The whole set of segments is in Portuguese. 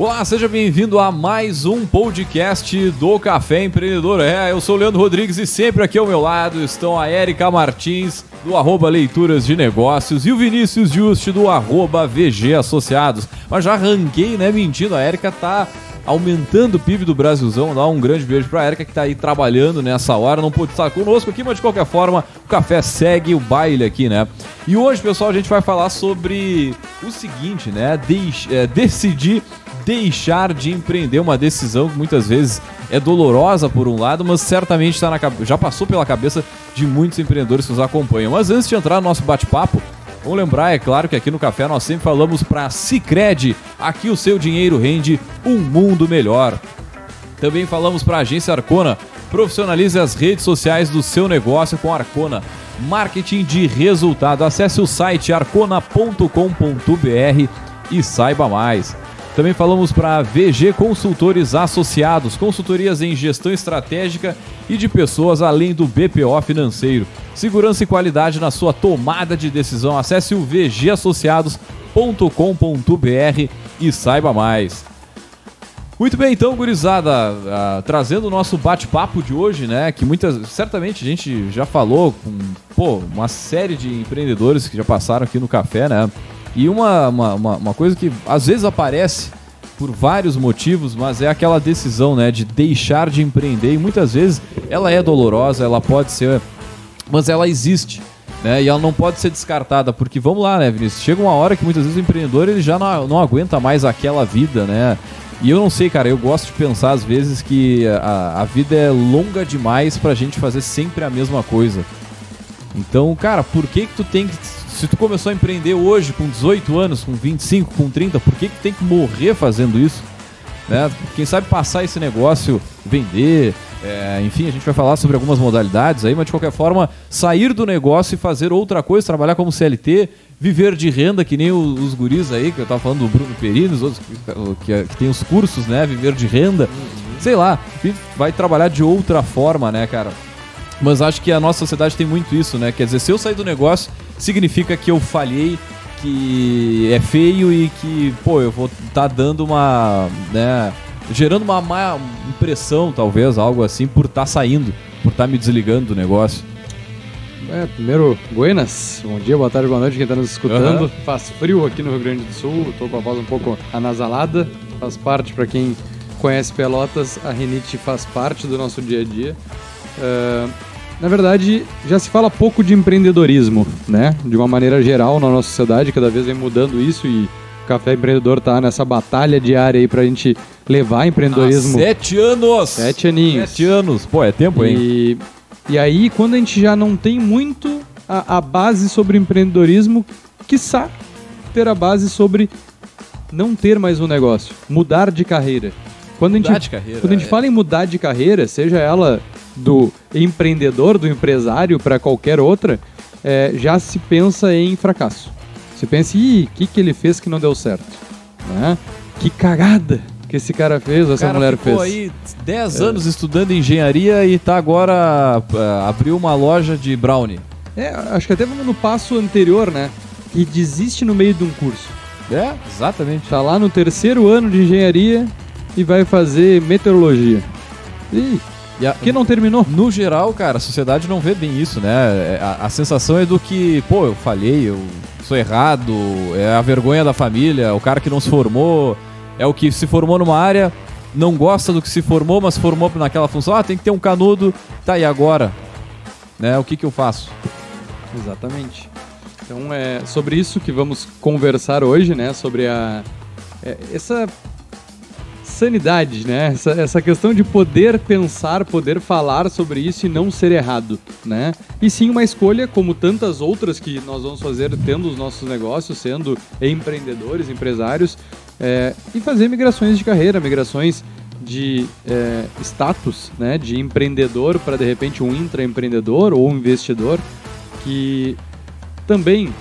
Olá, seja bem-vindo a mais um podcast do Café Empreendedor. É, eu sou o Leandro Rodrigues e sempre aqui ao meu lado estão a Érica Martins, do arroba Leituras de Negócios, e o Vinícius Juste, do arroba VG Associados. Mas já arranquei, né, mentindo, a Érica tá aumentando o PIB do Brasilzão. Dá um grande beijo pra Érica que tá aí trabalhando nessa hora. Não pôde estar conosco aqui, mas de qualquer forma, o café segue o baile aqui, né? E hoje, pessoal, a gente vai falar sobre o seguinte, né? Deix é, decidir deixar de empreender uma decisão que muitas vezes é dolorosa por um lado, mas certamente tá na, já passou pela cabeça de muitos empreendedores que nos acompanham. Mas antes de entrar no nosso bate-papo, Vamos lembrar, é claro, que aqui no Café nós sempre falamos para Cicred. Aqui o seu dinheiro rende um mundo melhor. Também falamos para a agência Arcona. Profissionalize as redes sociais do seu negócio com Arcona. Marketing de resultado. Acesse o site arcona.com.br e saiba mais. Também falamos para VG Consultores Associados, consultorias em gestão estratégica e de pessoas além do BPO financeiro. Segurança e qualidade na sua tomada de decisão. Acesse o vgassociados.com.br e saiba mais. Muito bem, então, gurizada, uh, trazendo o nosso bate-papo de hoje, né? Que muitas, certamente a gente já falou com pô, uma série de empreendedores que já passaram aqui no café, né? E uma, uma, uma, uma coisa que às vezes aparece por vários motivos, mas é aquela decisão, né, de deixar de empreender e muitas vezes ela é dolorosa, ela pode ser, mas ela existe, né, e ela não pode ser descartada, porque vamos lá, né, Vinícius, chega uma hora que muitas vezes o empreendedor ele já não, não aguenta mais aquela vida, né, e eu não sei, cara, eu gosto de pensar às vezes que a, a vida é longa demais pra gente fazer sempre a mesma coisa. Então, cara, por que que tu tem que se tu começou a empreender hoje com 18 anos, com 25, com 30, por que, que tem que morrer fazendo isso? Né? Quem sabe passar esse negócio, vender, é, enfim, a gente vai falar sobre algumas modalidades aí, mas de qualquer forma, sair do negócio e fazer outra coisa, trabalhar como CLT, viver de renda, que nem os, os guris aí, que eu tava falando do Bruno Perini, os outros que, que, que tem os cursos, né? Viver de renda, sei lá, vai trabalhar de outra forma, né, cara? Mas acho que a nossa sociedade tem muito isso, né? Quer dizer, se eu sair do negócio, significa que eu falhei, que é feio e que, pô, eu vou estar tá dando uma, né, gerando uma má impressão, talvez, algo assim, por estar tá saindo, por estar tá me desligando do negócio. É, primeiro, buenas, bom dia, boa tarde, boa noite, quem está nos escutando. Uhum. Faz frio aqui no Rio Grande do Sul, estou com a voz um pouco anasalada, faz parte, para quem conhece Pelotas, a rinite faz parte do nosso dia a dia. Uh, na verdade, já se fala pouco de empreendedorismo, né? De uma maneira geral na nossa sociedade, cada vez vem mudando isso e o Café Empreendedor tá nessa batalha diária aí pra gente levar empreendedorismo. Há sete anos! Sete aninhos. Sete anos. Pô, é tempo, hein? E, e aí, quando a gente já não tem muito a, a base sobre empreendedorismo, quiçá ter a base sobre não ter mais um negócio, mudar de carreira. Quando mudar a gente, de carreira. Quando a gente é. fala em mudar de carreira, seja ela do empreendedor, do empresário para qualquer outra, é, já se pensa em fracasso. Se pensa, ih, o que, que ele fez que não deu certo? Né? Que cagada que esse cara fez, essa cara mulher ficou fez. aí 10 é. anos estudando engenharia e tá agora uh, abriu uma loja de brownie. É, acho que até vamos no passo anterior, né? E desiste no meio de um curso. É, exatamente. Tá lá no terceiro ano de engenharia e vai fazer meteorologia. Ih, a, que não terminou. No geral, cara, a sociedade não vê bem isso, né? É, a, a, sensação é do que, pô, eu falhei, eu sou errado, é a vergonha da família, o cara que não se formou, é o que se formou numa área, não gosta do que se formou, mas formou naquela função. Ah, tem que ter um canudo, tá, e agora? Né? O que, que eu faço? Exatamente. Então é sobre isso que vamos conversar hoje, né? Sobre a, é, essa sanidade, né? Essa, essa questão de poder pensar, poder falar sobre isso e não ser errado, né? E sim uma escolha, como tantas outras que nós vamos fazer tendo os nossos negócios, sendo empreendedores, empresários, é, e fazer migrações de carreira, migrações de é, status, né? De empreendedor para de repente um intraempreendedor ou um investidor, que também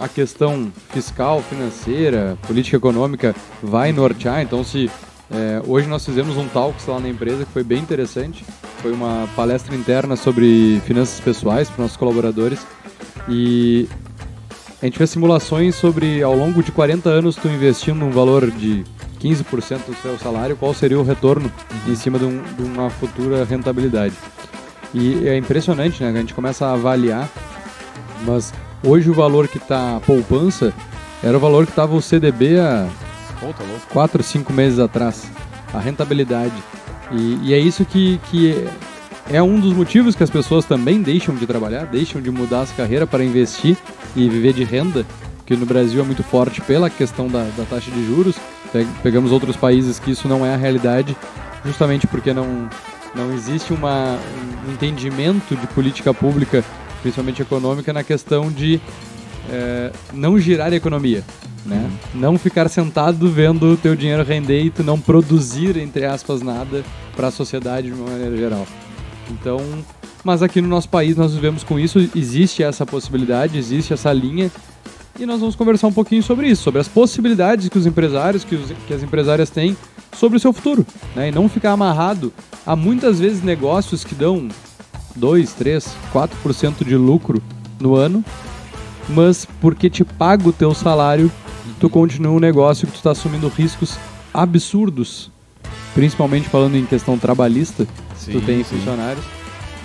a questão fiscal, financeira, política econômica vai nortear. Então, se é, hoje nós fizemos um talk lá na empresa que foi bem interessante. Foi uma palestra interna sobre finanças pessoais para nossos colaboradores. E a gente fez simulações sobre, ao longo de 40 anos, tu investindo um valor de 15% do seu salário, qual seria o retorno em cima de, um, de uma futura rentabilidade. E é impressionante, né? A gente começa a avaliar, mas hoje o valor que está a poupança era o valor que estava o CDB há Pô, tá louco. 4, 5 meses atrás. A rentabilidade. E, e é isso que, que é um dos motivos que as pessoas também deixam de trabalhar, deixam de mudar as carreiras para investir e viver de renda, que no Brasil é muito forte pela questão da, da taxa de juros. Pe- Pegamos outros países que isso não é a realidade, justamente porque não, não existe uma, um entendimento de política pública, principalmente econômica, na questão de é, não girar a economia. Né? Não ficar sentado vendo o teu dinheiro render e tu não produzir, entre aspas, nada para a sociedade de uma maneira geral. Então, mas aqui no nosso país nós vivemos com isso, existe essa possibilidade, existe essa linha e nós vamos conversar um pouquinho sobre isso, sobre as possibilidades que os empresários, que, os- que as empresárias têm sobre o seu futuro, né? E não ficar amarrado a muitas vezes negócios que dão 2, 3, 4% de lucro no ano, mas porque te paga o teu salário, tu continua um negócio que tu está assumindo riscos absurdos, principalmente falando em questão trabalhista, Sim, tu tem sim. funcionários,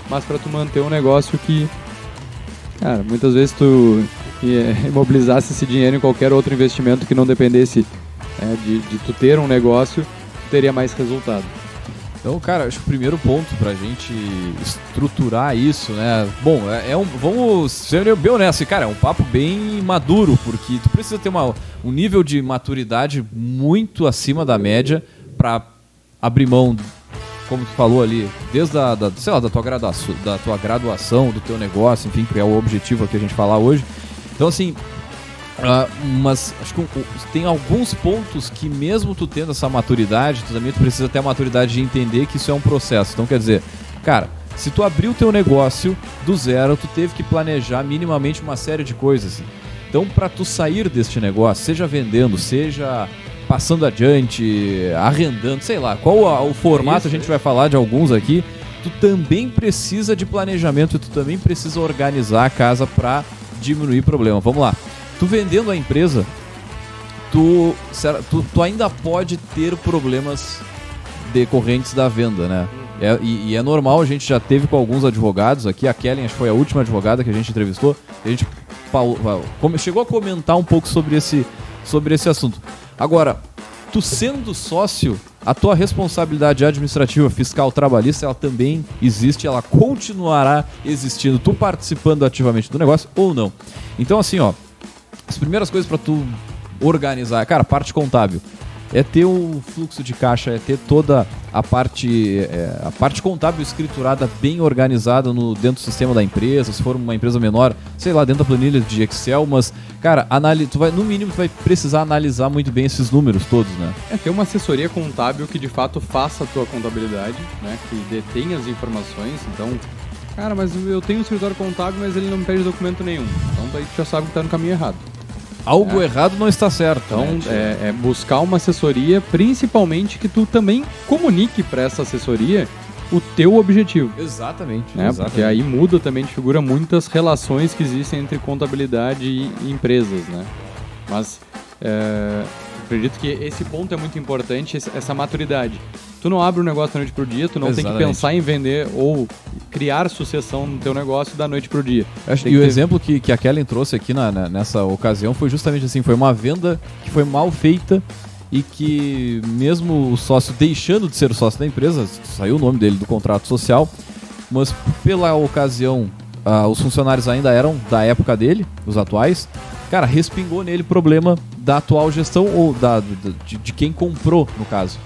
mas para tu manter um negócio que, cara, muitas vezes tu imobilizasse esse dinheiro em qualquer outro investimento que não dependesse eh, de, de tu ter um negócio, tu teria mais resultado. Então, cara, acho que o primeiro ponto pra gente estruturar isso, né? Bom, é, é um. Vamos ser bem honesto, cara, é um papo bem maduro, porque tu precisa ter uma, um nível de maturidade muito acima da média pra abrir mão, como tu falou ali, desde a, da, sei lá, da tua, graduação, da tua graduação, do teu negócio, enfim, que é o objetivo aqui a gente falar hoje. Então, assim, ah, mas acho que o- tem alguns pontos que mesmo tu tendo essa maturidade, tu também tu precisa ter a maturidade de entender que isso é um processo. Então quer dizer, cara, se tu abriu o teu negócio do zero, tu teve que planejar minimamente uma série de coisas. Então para tu sair deste negócio, seja vendendo, seja passando adiante, arrendando, sei lá, qual a- o formato Isso, a gente vai falar de alguns aqui, tu também precisa de planejamento e tu também precisa organizar a casa para diminuir problema. Vamos lá. Tu vendendo a empresa, tu, tu, tu ainda pode ter problemas decorrentes da venda, né? É- e, e é normal, a gente já teve com alguns advogados aqui, a Kellen acho que foi a última advogada que a gente entrevistou, a gente chegou a comentar um pouco sobre esse, sobre esse assunto. Agora, tu sendo sócio, a tua responsabilidade administrativa, fiscal, trabalhista, ela também existe, ela continuará existindo, tu participando ativamente do negócio ou não. Então, assim, ó, as primeiras coisas para tu organizar, cara, parte contábil. É ter o fluxo de caixa, é ter toda a parte, é, a parte contábil escriturada bem organizada no, dentro do sistema da empresa. Se for uma empresa menor, sei lá, dentro da planilha de Excel, mas, cara, tu vai, no mínimo tu vai precisar analisar muito bem esses números todos, né? É ter uma assessoria contábil que de fato faça a tua contabilidade, né? Que detenha as informações. Então, cara, mas eu tenho um escritório contábil, mas ele não me pede documento nenhum. Então daí tu já sabe que tá no caminho errado. Algo errado não está certo. Então, né? é, é buscar uma assessoria, principalmente que tu também comunique para essa assessoria o teu objetivo. Exatamente, Né? Porque aí muda também de figura muitas relações que existem entre contabilidade e empresas, né? Mas é, acredito que esse ponto é muito importante, essa maturidade. Tu não abre um negócio da noite pro dia, tu não tem que Exatamente. pensar em vender ou criar sucessão no teu negócio da noite pro dia. Acho- E o ter- exemplo que, que a Kellen trouxe aqui na- na- nessa ocasião foi justamente assim: foi uma venda que foi mal feita e que, mesmo o sócio deixando de ser o sócio da empresa, saiu o nome dele do contrato social, mas pela ocasião ah, os funcionários ainda eram da época dele, os atuais. Cara, respingou nele problema da atual gestão ou da, de, de quem comprou, no caso.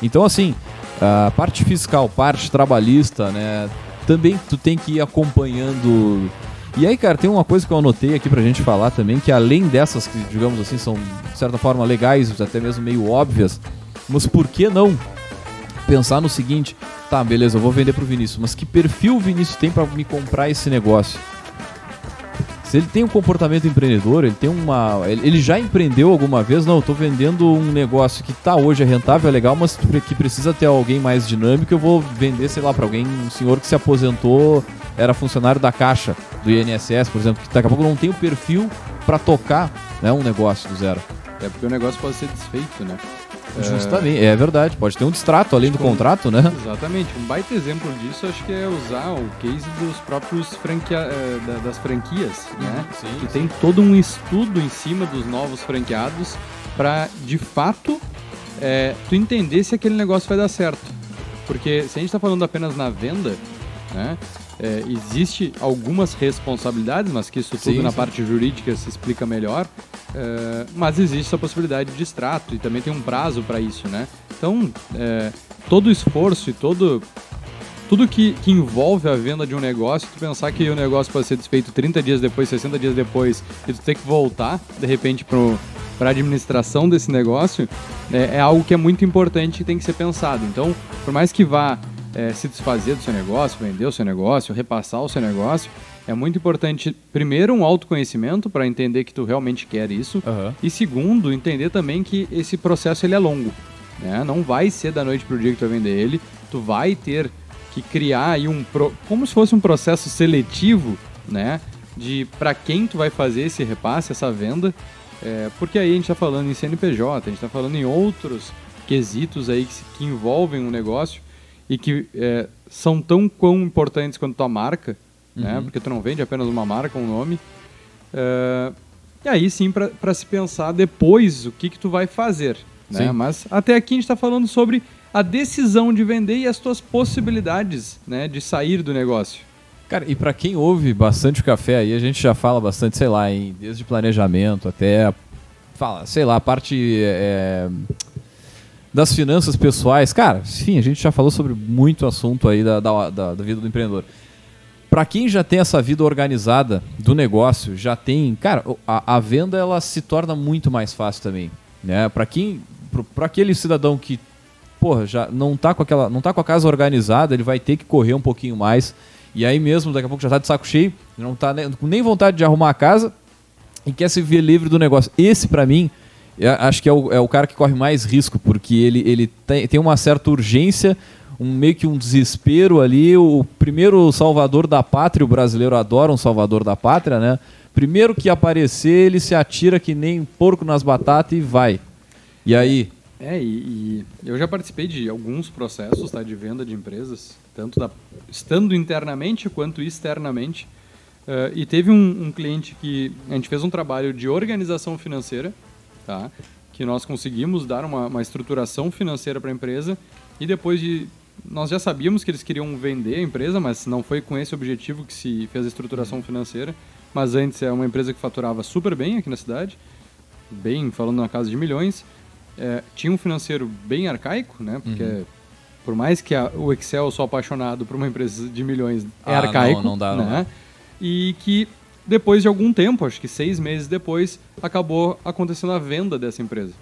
Então, assim, a parte fiscal, parte trabalhista, né? Também tu tem que ir acompanhando. E aí, cara, tem uma coisa que eu anotei aqui pra gente falar também, que além dessas que, digamos assim, são de certa forma legais, até mesmo meio óbvias, mas por que não pensar no seguinte: tá, beleza, eu vou vender pro Vinícius, mas que perfil o Vinícius tem pra me comprar esse negócio? Se ele tem um comportamento empreendedor, ele tem uma. Ele já empreendeu alguma vez? Não, eu tô vendendo um negócio que tá hoje é rentável, é legal, mas que precisa ter alguém mais dinâmico. Eu vou vender, sei lá, pra alguém, um senhor que se aposentou, era funcionário da Caixa, do INSS, por exemplo, que daqui a pouco não tem o perfil pra tocar né, um negócio do zero. É porque o negócio pode ser desfeito, né? Justamente, é verdade. Pode ter um distrato além do Como- contrato, né? Exatamente. Um baita exemplo disso acho que é usar o case dos próprios franquia eh, da- das franquias, né? sim, que tem todo um estudo em cima dos novos franqueados para de fato eh, tu entender se aquele negócio vai dar certo. Porque se a gente está falando apenas na venda, né? Eh, existe algumas responsabilidades, mas que isso tudo Sim, na sim. parte jurídica se explica melhor. eh, mas existe essa possibilidade de extrato e também tem um prazo para isso, né? Então, eh, todo o esforço e todo tudo que, que envolve a venda de um negócio, tu pensar que o negócio pode ser desfeito 30 dias depois, 60 dias depois, e tu ter que voltar, de repente, para a administração desse negócio, é, é algo que é muito importante e tem que ser pensado. Então, por mais que vá é, se desfazer do seu negócio, vender o seu negócio, repassar o seu negócio, é muito importante, primeiro, um autoconhecimento para entender que tu realmente quer isso, Aham. e segundo, entender também que esse processo ele é longo. Né? Não vai ser da noite pro dia que tu vai vender ele. Tu vai ter que criar aí um pro... como se fosse um processo seletivo, né? De para quem tu vai fazer esse repasse, essa venda. É, porque aí a gente está falando em CNPJ, a gente está falando em outros quesitos aí que, que envolvem um negócio e que é, são tão quão importantes quanto tua marca, né? Uhum. Porque tu não vende apenas uma marca, um nome. É, e aí sim para se pensar depois o que que tu vai fazer, né? Sim. Mas até aqui a gente está falando sobre a decisão de vender e as tuas possibilidades, né, de sair do negócio. Cara, e pra quem ouve bastante o café aí, a gente já fala bastante, sei lá, em, desde planejamento até, fala, sei lá, a parte é, das finanças pessoais. Cara, enfim, a gente já falou sobre muito assunto aí da, da, da- da vida do empreendedor. Pra quem já tem essa vida organizada do negócio, já tem, cara, a, a venda ela se torna muito mais fácil também, né? Para quem, pro, pra aquele cidadão que, porra, já não tá com aquela, não tá com a casa organizada, ele vai ter que correr um pouquinho mais. E aí mesmo, daqui a pouco já tá de saco cheio, não tá nem, nem vontade de arrumar a casa e quer se ver livre do negócio. Esse, pra mim, é- acho que é o, é o cara que corre mais risco, porque ele, ele tem, tem uma certa urgência, um meio que um desespero ali. O primeiro salvador da pátria, o brasileiro adora um salvador da pátria, né? Primeiro que aparecer, ele se atira que nem porco nas batatas e vai. E aí? É, e, e eu já participei de alguns processos tá, de venda de empresas, tanto da, estando internamente quanto externamente. Eh, e teve um, um cliente que a gente fez um trabalho de organização financeira, tá, que nós conseguimos dar uma, uma estruturação financeira para a empresa e depois de nós já sabíamos que eles queriam vender a empresa, mas não foi com esse objetivo que se fez a estruturação financeira. Mas antes é uma empresa que faturava super bem aqui na cidade, bem falando na casa de milhões. É, tinha um financeiro bem arcaico, né? Porque por mais que a- o Excel eu sou apaixonado por uma empresa de milhões é Ah, arcaico, não, não dá, não né? E que depois de algum tempo, acho que seis meses depois, acabou acontecendo a venda dessa empresa.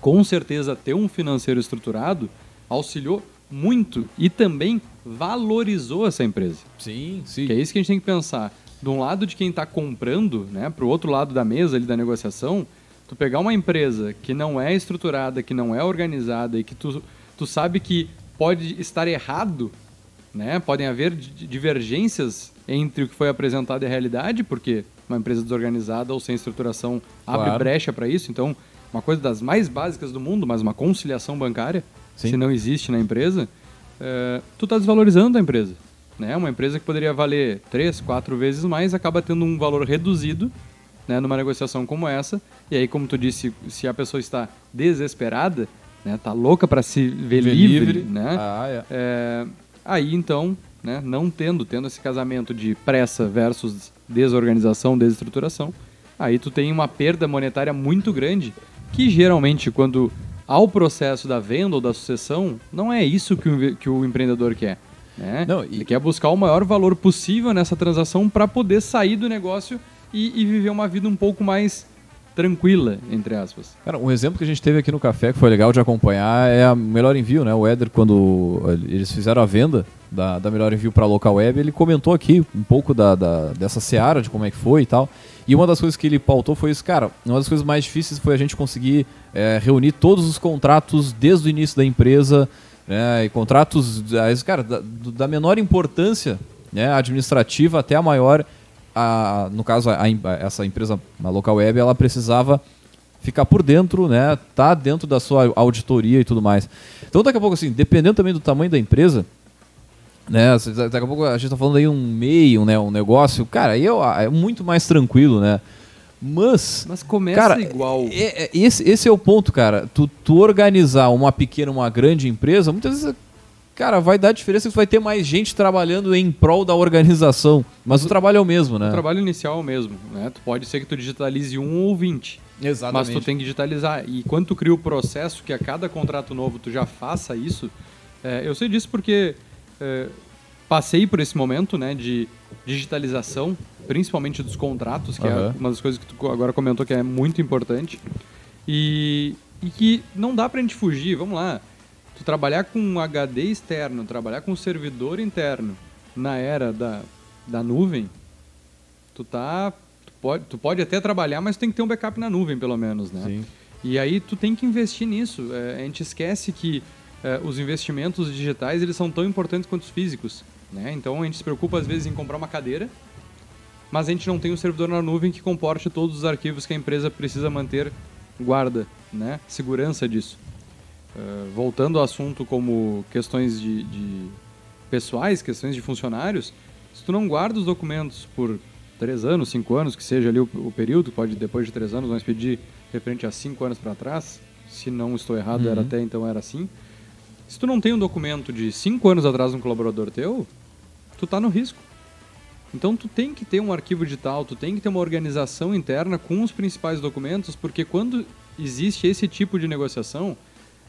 Com certeza ter um financeiro estruturado auxiliou muito e também valorizou essa empresa. Sim, sim. Que é isso que a gente tem que pensar. De um lado de quem está comprando, né, para o outro lado da mesa ali da negociação, tu pegar uma empresa que não é estruturada, que não é organizada e que tu, tu sabe que pode estar errado, né? Podem haver di- divergências entre o que foi apresentado e a realidade, porque uma empresa desorganizada ou sem estruturação abre Claro. brecha para isso. Então, uma coisa das mais básicas do mundo, mas uma conciliação bancária, Sim. se não existe na empresa, eh, tu está desvalorizando a empresa. Né? Uma empresa que poderia valer três, quatro vezes mais acaba tendo um valor reduzido né, numa negociação como essa. E aí, como tu disse, se a pessoa está desesperada, né, tá louca para se ver, Ver livre, né? Ah, é. É, aí então, né, não tendo, tendo esse casamento de pressa versus desorganização, desestruturação, aí tu tem uma perda monetária muito grande, que geralmente quando há o processo da venda ou da sucessão, não é isso que o, que o empreendedor quer. Né? Não, e- Ele quer buscar o maior valor possível nessa transação para poder sair do negócio e, e viver uma vida um pouco mais tranquila, entre aspas. Cara, um exemplo que a gente teve aqui no café que foi legal de acompanhar é a Melhor Envio, né? O Éder, quando eles fizeram a venda da, da Melhor Envio para local web, ele comentou aqui um pouco da, da- dessa seara, de como é que foi e tal. E uma das coisas que ele pautou foi isso, cara, uma das coisas mais difíceis foi a gente conseguir é, reunir todos os contratos desde o início da empresa, né? E contratos, cara, da, da menor importância né, administrativa até a maior, a, no caso, a, a- essa empresa, a local web, ela precisava ficar por dentro, né? Tá dentro da sua auditoria e tudo mais. Então daqui a pouco assim, dependendo também do tamanho da empresa, né? Daqui a pouco a gente tá falando aí um meio, né? Um negócio, cara, aí é, é muito mais tranquilo, né? Mas, Mas começa cara, igual. é- é- esse, esse é o ponto, cara. Tu, tu organizar uma pequena, uma grande empresa, muitas vezes, cara, vai dar diferença que vai ter mais gente trabalhando em prol da organização. Mas o trabalho é o mesmo, né? O trabalho inicial é o mesmo, né? Tu pode ser que tu digitalize um ou vinte. Exatamente. Mas tu tem que digitalizar. E quando tu cria o processo que a cada contrato novo tu já faça isso, é, eu sei disso porque é, passei por esse momento né, de digitalização, principalmente dos contratos, que Aham. é uma das coisas que tu agora comentou que é muito importante. E, e que não dá pra gente fugir, vamos lá. Tu trabalhar com um HD externo, trabalhar com um servidor interno na era da, da nuvem, tu tá. Tu pode, tu pode até trabalhar, mas tu tem que ter um backup na nuvem, pelo menos, né? Sim. E aí tu tem que investir nisso. É, a gente esquece que é, os investimentos digitais eles são tão importantes quanto os físicos. Né? Então a gente se preocupa às vezes em comprar uma cadeira, mas a gente não tem um servidor na nuvem que comporte todos os arquivos que a empresa precisa manter guarda, né? segurança disso. É, voltando ao assunto como questões de, de pessoais, questões de funcionários, se tu não guarda os documentos por três anos, cinco anos, que seja ali o, o período, pode depois de três anos nós pedir referente a cinco anos para trás, se não estou errado, era Uhum. até então era assim. Se tu não tem um documento de cinco anos atrás de um colaborador teu, tu tá no risco. Então tu tem que ter um arquivo digital, tu tem que ter uma organização interna com os principais documentos, porque quando existe esse tipo de negociação,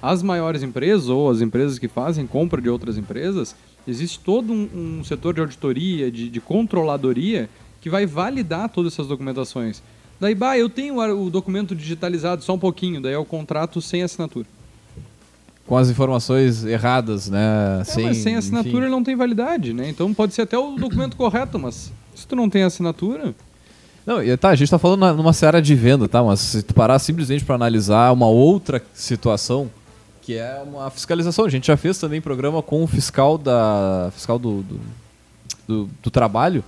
as maiores empresas ou as empresas que fazem compra de outras empresas, existe todo um, um setor de auditoria, de, de controladoria, que vai validar todas essas documentações. Daí, bah, eu tenho o documento digitalizado só um pouquinho, daí é o contrato sem assinatura. Com as informações erradas, né? É, mas sem assinatura enfim. ele não tem validade, né? Então pode ser até o documento correto, mas se tu não tem assinatura, Não, e tá, a gente tá falando na- numa seara de venda, tá? Mas se tu parar simplesmente para analisar uma outra situação, que é uma fiscalização. A gente já fez também programa com o fiscal da fiscal do, do, do- do trabalho,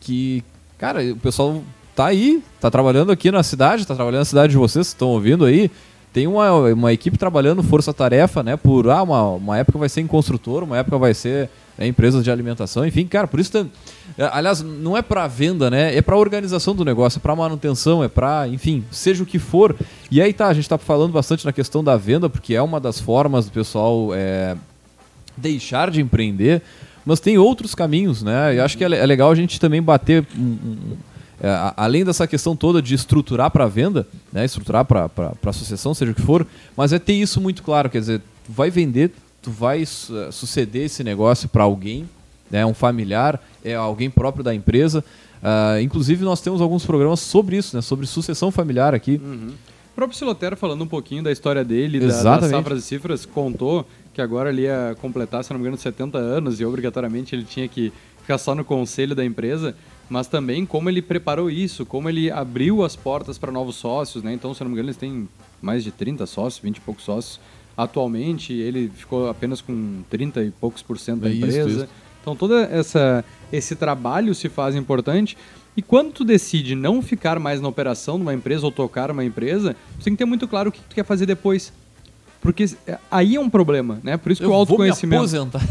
que, cara, o pessoal tá aí, tá trabalhando aqui na cidade, tá trabalhando na cidade de vocês, estão ouvindo aí. Tem uma, uma equipe trabalhando força-tarefa, né? Por ah, uma, uma época vai ser em construtor, uma época vai ser né, empresas de alimentação, enfim, cara, por isso tem, é, aliás, não é para venda, né? É para organização do negócio, é para manutenção, é para, enfim, seja o que for. E aí tá, a gente tá falando bastante na questão da venda, porque é uma das formas do pessoal é, deixar de empreender, mas tem outros caminhos, né? E acho que é, é legal a gente também bater um- um- é, além dessa questão toda de estruturar para venda, né? Estruturar para associação, seja o que for, mas é ter isso muito claro, quer dizer, tu vai vender, tu vai su- eh, suceder esse negócio para alguém, né? Um familiar, é alguém próprio da empresa. Ah, inclusive nós temos alguns programas sobre isso, né? Sobre sucessão familiar aqui. O próprio Silotero, falando um pouquinho da história dele, da, das safras e cifras, contou que agora ele ia completar, se não me engano, 70 anos e obrigatoriamente ele tinha que ficar só no conselho da empresa, mas também como ele preparou isso, como ele abriu as portas para novos sócios, né? Então, se não me engano, eles têm mais de 30 sócios, 20 e poucos sócios. Atualmente, ele ficou apenas com 30 e poucos por cento da É isso, empresa. isso. Então, todo essa, esse trabalho se faz importante. E quando tu decide não ficar mais na operação de uma empresa ou tocar uma empresa, tu tem que ter muito claro o que tu quer fazer depois. Porque é, aí é um problema, né? Por isso que Eu o vou me autoconhecimento... aposentar.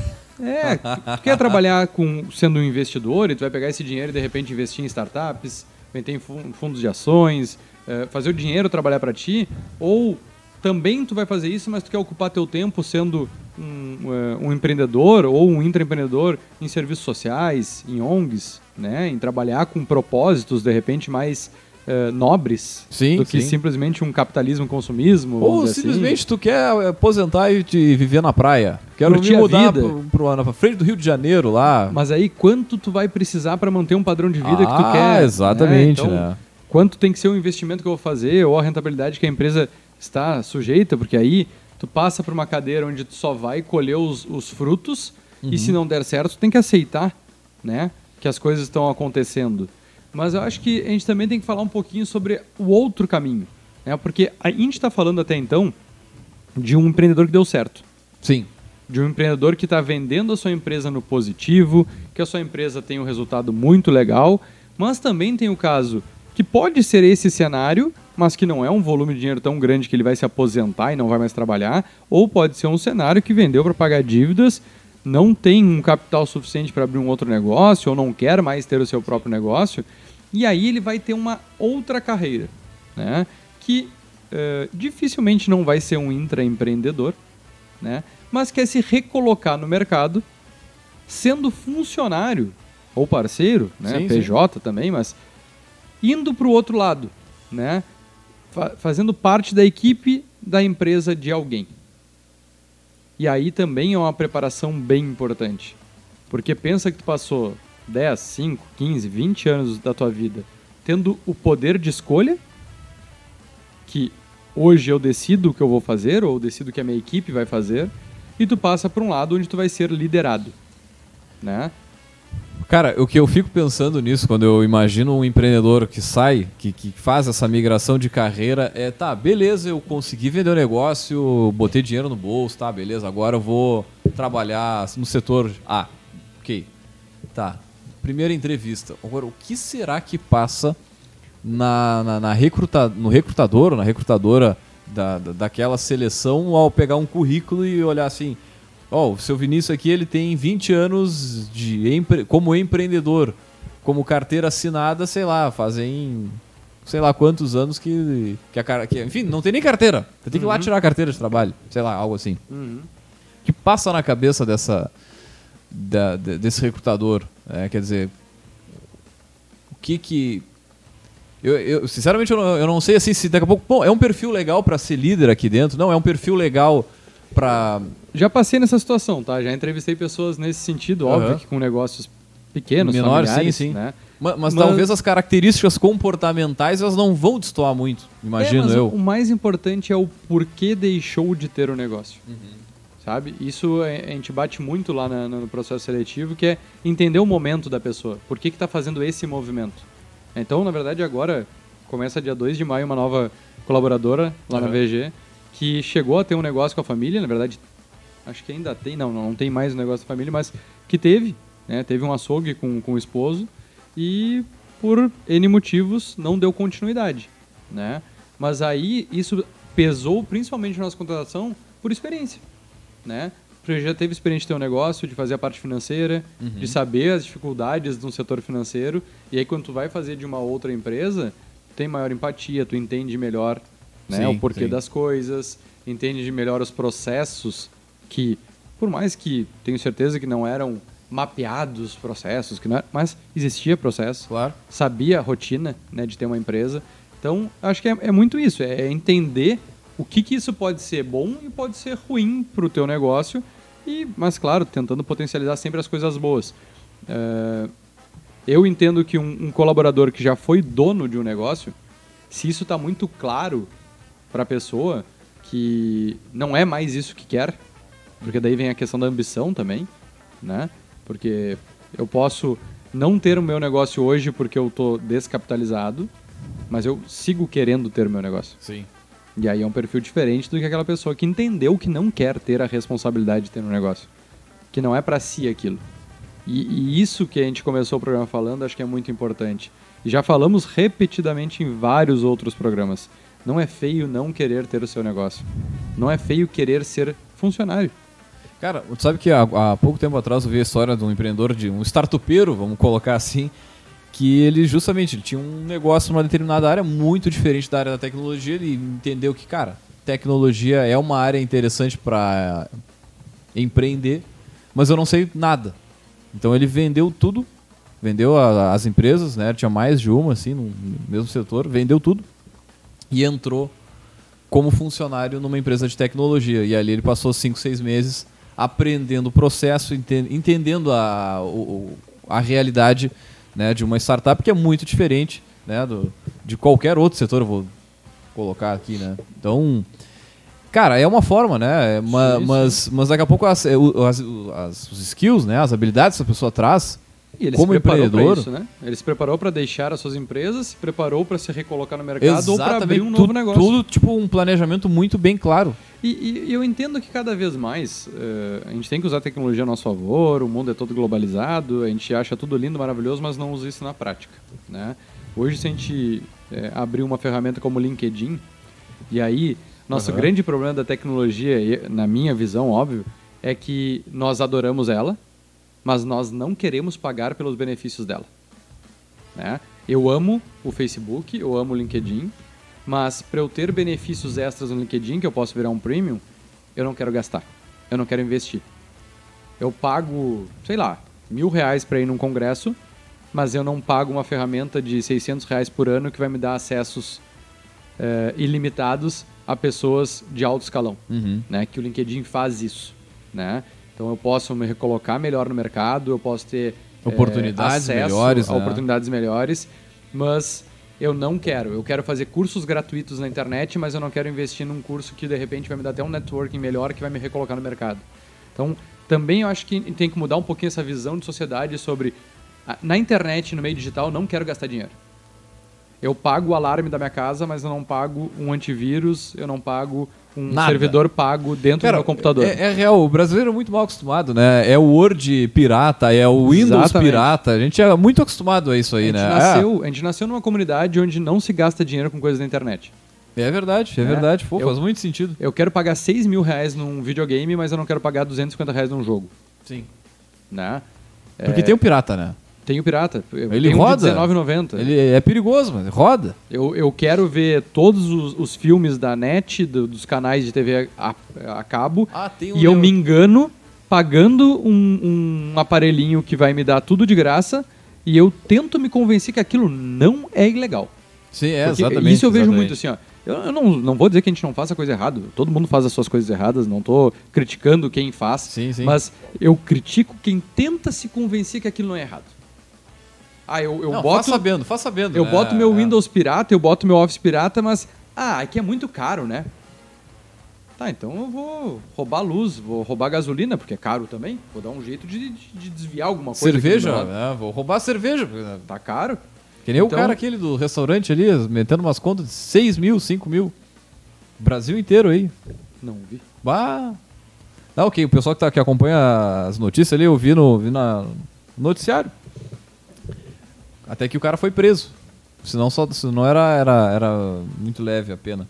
É, tu, quer trabalhar com, sendo um investidor e tu vai pegar esse dinheiro e de repente investir em startups, vender em fu- fundos de ações, eh, fazer o dinheiro trabalhar para ti, ou também tu vai fazer isso, mas tu quer ocupar teu tempo sendo um, eh, um empreendedor ou um intraempreendedor em serviços sociais, em ONGs, né, em trabalhar com propósitos de repente mais eh, nobres Sim, do que sim. simplesmente um capitalismo, consumismo. Ou assim. simplesmente tu quer aposentar e te viver na praia. Quero Curtir me mudar pro, pra frente do Rio de Janeiro lá. Mas aí, quanto tu vai precisar para manter um padrão de vida que tu Ah, quer? exatamente, Então, né? Quanto tem que ser o investimento que eu vou fazer ou a rentabilidade que a empresa está sujeita? Porque aí tu passa por uma cadeira onde tu só vai colher os, os frutos e se não der certo, tu tem que aceitar, né? Que as coisas estão acontecendo. Mas eu acho que a gente também tem que falar um pouquinho sobre o outro caminho, né? Porque a gente está falando até então de um empreendedor que deu certo Sim. de um empreendedor que está vendendo a sua empresa no positivo, que a sua empresa tem um resultado muito legal, mas também tem o caso que pode ser esse cenário, mas que não é um volume de dinheiro tão grande que ele vai se aposentar e não vai mais trabalhar, ou pode ser um cenário que vendeu para pagar dívidas, não tem um capital suficiente para abrir um outro negócio, ou não quer mais ter o seu próprio negócio, e aí ele vai ter uma outra carreira, né? que uh, dificilmente não vai ser um intraempreendedor, né? mas quer se recolocar no mercado sendo funcionário ou parceiro, né? Sim, PJ sim. também, mas indo para o outro lado, né? fazendo parte da equipe da empresa de alguém. E aí também é uma preparação bem importante. Porque pensa que tu passou 10, 5, 15, 20 anos da tua vida tendo o poder de escolha, que hoje eu decido o que eu vou fazer, ou decido o que a minha equipe vai fazer, e tu passa para um lado onde tu vai ser liderado. Né? Cara, o que eu fico pensando nisso, quando eu imagino um empreendedor que sai, que, que faz essa migração de carreira, é, tá, beleza, eu consegui vender o negócio, botei dinheiro no bolso, tá, beleza, agora eu vou trabalhar no setor A. Ok. Tá. Primeira entrevista. Agora, o que será que passa na, na, na recruta, no recrutador ou na recrutadora da, da, daquela seleção ao pegar um currículo e olhar assim Ó, oh, o seu Vinícius aqui ele tem 20 anos de empre... como empreendedor, como carteira assinada, sei lá, fazem sei lá quantos anos que, que a cara. Que, enfim, não tem nem carteira. Você tem que ir lá uhum. tirar a carteira de trabalho, sei lá, algo assim. Uhum. que passa na cabeça dessa. Da, desse recrutador? É, quer dizer. O que que. Eu, eu sinceramente, eu não, eu não sei assim se daqui a pouco. Bom, é um perfil legal para ser líder aqui dentro. Não, é um perfil legal para já passei nessa situação, tá? Já entrevistei pessoas nesse sentido, uhum. óbvio que com negócios pequenos, menores, sim, sim. Né? Mas, mas, mas, talvez as características comportamentais elas não vão destoar muito, imagino é, eu. O mais importante é o porquê deixou de ter o negócio. Uhum. Sabe? Isso a gente bate muito lá na, no processo seletivo, que é entender o momento da pessoa. Por que está fazendo esse movimento? Então, na verdade, agora começa dia 2 de maio uma nova colaboradora lá uhum. na VG que chegou a ter um negócio com a família, na verdade acho que ainda tem, não, não tem mais o negócio da família, mas que teve, né? Teve um açougue com, com o esposo e por N motivos não deu continuidade, né? Mas aí isso pesou principalmente na nossa contratação por experiência, né? Porque já teve experiência de ter um negócio, de fazer a parte financeira, uhum. de saber as dificuldades de um setor financeiro, e aí quando tu vai fazer de uma outra empresa, tu tem maior empatia, tu entende melhor né, sim, o porquê sim. das coisas, entende melhor os processos que, por mais que tenho certeza que não eram mapeados processos, que não era, mas existia processo, claro. sabia a rotina né, de ter uma empresa. Então, acho que é, é muito isso, é entender o que, que isso pode ser bom e pode ser ruim para o teu negócio, e, mas claro, tentando potencializar sempre as coisas boas. Uh, eu entendo que um, um, colaborador que já foi dono de um negócio, se isso está muito claro para a pessoa que não é mais isso que quer, porque daí vem a questão da ambição também, né? Porque eu posso não ter o meu negócio hoje porque eu tô descapitalizado, mas eu sigo querendo ter o meu negócio. Sim. E aí é um perfil diferente do que aquela pessoa que entendeu que não quer ter a responsabilidade de ter um negócio. Que não é para si aquilo. E, e, isso que a gente começou o programa falando, acho que é muito importante. E já falamos repetidamente em vários outros programas. Não é feio não querer ter o seu negócio. Não é feio querer ser funcionário. Cara, tu sabe que há, há, pouco tempo atrás eu vi a história de um empreendedor, de um startupeiro, vamos colocar assim, que ele justamente ele tinha um negócio numa determinada área muito diferente da área da tecnologia. Ele entendeu que, cara, tecnologia é uma área interessante para empreender, mas eu não sei nada. Então ele vendeu tudo, vendeu a, as empresas, né? Tinha mais de uma, assim, no mesmo setor, vendeu tudo e entrou como funcionário numa empresa de tecnologia. E ali ele passou 5, 6 meses aprendendo o processo, entendendo a, a realidade né, de uma startup que é muito diferente né, do, de qualquer outro setor, eu vou colocar aqui, né? Então, cara, é uma forma, né? É uma, sim, sim. Mas, mas daqui a pouco as, as, as, os skills, né, as habilidades que a pessoa traz, E ele Como se preparou empreendedor? isso, né? Ele se preparou para deixar as suas empresas, se preparou para se recolocar no mercado ou para abrir um novo negócio. Tudo, tipo, um planejamento muito bem claro. E, e- eu entendo que cada vez mais eh, a gente tem que usar a tecnologia a nosso favor, o mundo é todo globalizado, a gente acha tudo lindo, maravilhoso, mas não usa isso na prática. Né? Hoje, se a gente eh, abrir uma ferramenta como o LinkedIn, e aí, nosso Aham. grande problema da tecnologia, na minha visão, óbvio, é que nós adoramos ela, mas nós não queremos pagar pelos benefícios dela. Né? Eu amo o Facebook, eu amo o LinkedIn, mas para eu ter benefícios extras no LinkedIn, que eu posso virar um premium, eu não quero gastar. Eu não quero investir. Eu pago, sei lá, mil reais para ir num congresso, mas eu não pago uma ferramenta de 600 reais por ano que vai me dar acessos eh, ilimitados a pessoas de alto escalão Uhum. né? Que o LinkedIn faz isso, né? Então eu posso me recolocar melhor no mercado, eu posso ter eh, Oportunidades acesso melhores, a né? oportunidades melhores, mas eu não quero. Eu quero fazer cursos gratuitos na internet, mas eu não quero investir num curso que de repente vai me dar até um networking melhor que vai me recolocar no mercado. Então também eu acho que tem que mudar um pouquinho essa visão de sociedade sobre na internet, no meio digital, não quero gastar dinheiro. Eu pago o alarme da minha casa, mas eu não pago um antivírus, eu não pago um Nada. servidor pago dentro Cara, do meu computador. É, é real, o brasileiro é muito mal acostumado, né? É o Word pirata, é o Windows Exatamente. pirata. A gente é muito acostumado a isso a, aí, gente né? nasceu, a gente nasceu numa comunidade onde não se gasta dinheiro com coisas da internet. É, é verdade, é, É. verdade. Pô, Eu- faz muito sentido. Eu quero pagar 6 mil reais num videogame, mas eu não quero pagar 250 reais num jogo. Sim. Né? Porque tem o pirata, né? Tem o pirata. Ele um roda? de R$19,90. Ele é perigoso, mas roda. Eu, eu quero ver todos os, os filmes da net, do- dos canais de TV a, a cabo, Ah, tem e eu me engano pagando um, um aparelhinho que vai me dar tudo de graça e eu tento me convencer que aquilo não é ilegal. Sim, é, Porque exatamente. Isso eu vejo exatamente. muito assim, ó. Eu, eu não, não vou dizer que a gente não faça coisa errada. Todo mundo faz as suas coisas erradas, não tô criticando quem faz. Sim, sim. Mas eu critico quem tenta se convencer que aquilo não é errado. Ah, eu, eu Não, boto. faz sabendo, faz sabendo. Eu né? boto meu É. Windows pirata, eu boto meu Office pirata, mas. Ah, aqui é muito caro, né? Tá, então eu vou roubar luz, vou roubar gasolina, porque é caro também. Vou dar um jeito de, de- de desviar alguma coisa. Cerveja, né? Vou roubar cerveja. porque, Tá caro? Que nem Então- o cara aquele do restaurante ali, metendo umas contas de 6 mil, 5 mil. Brasil inteiro aí. Não vi. Bah. Não, ok, o pessoal que, tá, que acompanha as notícias ali, eu vi no, vi na, no noticiário. Até que o cara foi preso. Senão, só, senão era, era, era muito leve a pena.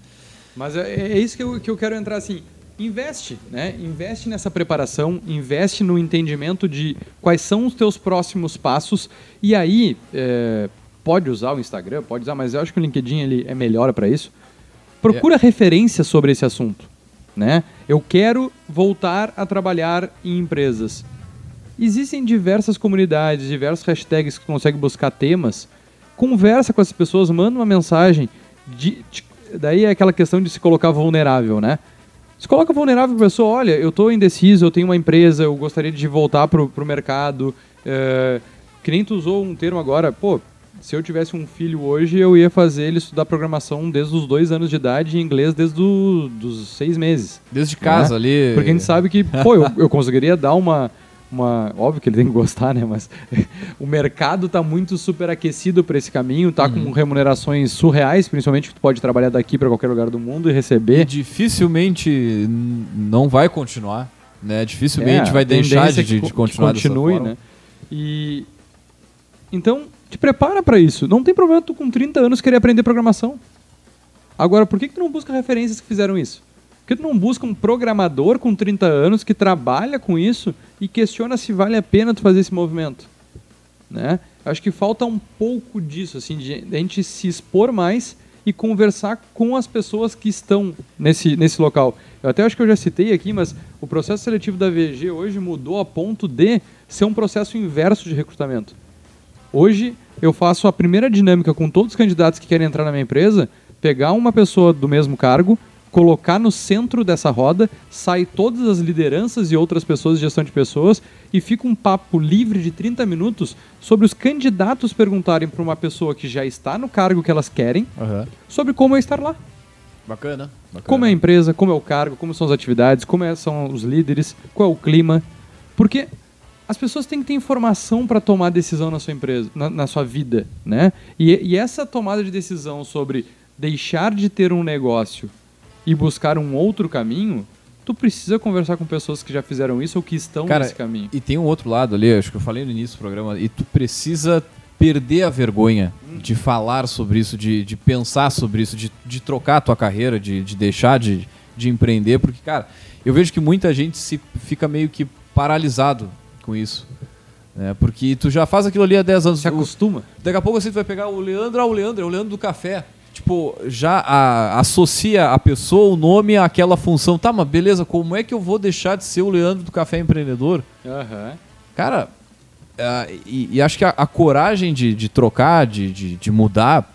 Mas é, é isso que eu, que eu quero entrar assim. Investe, né? Investe nessa preparação, investe no entendimento de quais são os teus próximos passos. E aí, é, pode usar o Instagram, pode usar, mas eu acho que o LinkedIn ele é melhor para isso. Procura referências sobre esse assunto, né? Eu quero voltar a trabalhar em empresas. Existem diversas comunidades, diversos hashtags que consegue buscar temas. Conversa com essas pessoas, manda uma mensagem. de- de- daí é aquela questão de se colocar vulnerável, né? Se coloca vulnerável pessoa, olha, eu estou indeciso, eu tenho uma empresa, eu gostaria de voltar pro, pro mercado. é, que nem tu usou um termo agora, pô, se eu tivesse um filho hoje, eu ia fazer ele estudar programação desde os dois anos de idade e inglês desde do, dos seis meses. Desde casa Né? ali. Porque a gente sabe que, pô, eu, eu conseguiria dar uma, uma. Óbvio que ele tem que gostar, né? Mas o mercado tá muito superaquecido para esse caminho, tá com remunerações surreais, principalmente que tu pode trabalhar daqui para qualquer lugar do mundo e E receber. dificilmente n- não vai continuar. Né? Dificilmente É, vai deixar de, é de co- continuar que continue, né? E então te prepara para isso. Não tem problema tu com 30 anos querer aprender programação. Agora, por que, que tu não busca referências que fizeram isso? Por que tu não busca um programador com 30 anos que trabalha com isso e questiona se vale a pena tu fazer esse movimento? Né? Acho que falta um pouco disso, assim, de a gente se expor mais e conversar com as pessoas que estão nesse, nesse local. Eu até acho que eu já citei aqui, mas o processo seletivo da VG hoje mudou a ponto de ser um processo inverso de recrutamento. Hoje eu faço a primeira dinâmica com todos os candidatos que querem entrar na minha empresa, pegar uma pessoa do mesmo cargo, colocar no centro dessa roda, sai todas as lideranças e outras pessoas de gestão de pessoas e fica um papo livre de 30 minutos sobre os candidatos perguntarem para uma pessoa que já está no cargo que elas querem Aham. sobre como é estar lá. Bacana. bacana. Como é a empresa, como é o cargo, como são as atividades, como é- são os líderes, qual é o clima. Porque as pessoas têm que ter informação para tomar decisão na sua empresa, na, na sua vida, né? E, e, essa tomada de decisão sobre deixar de ter um negócio e buscar um outro caminho, tu precisa conversar com pessoas que já fizeram isso ou que estão Cara, nesse caminho. E tem um outro lado ali, acho que eu falei no início do programa, e tu precisa perder a vergonha hum. de falar sobre isso, de, de pensar sobre isso, de, de trocar a tua carreira, de, de deixar de, de empreender, porque, cara, eu vejo que muita gente se fica meio que paralisado com isso. Né? Porque tu já faz aquilo ali há 10 anos. Se acostuma. Daqui a pouco assim, tu vai pegar o Leandro, ah, o Leandro, é o Leandro do café. Tipo, já a, associa a pessoa, o nome àquela função. Tá, mas beleza, como é que eu vou deixar de ser o Leandro do café empreendedor? Uhum. Cara, uh, e, e, acho que a, a coragem de, de trocar, de, de, de mudar,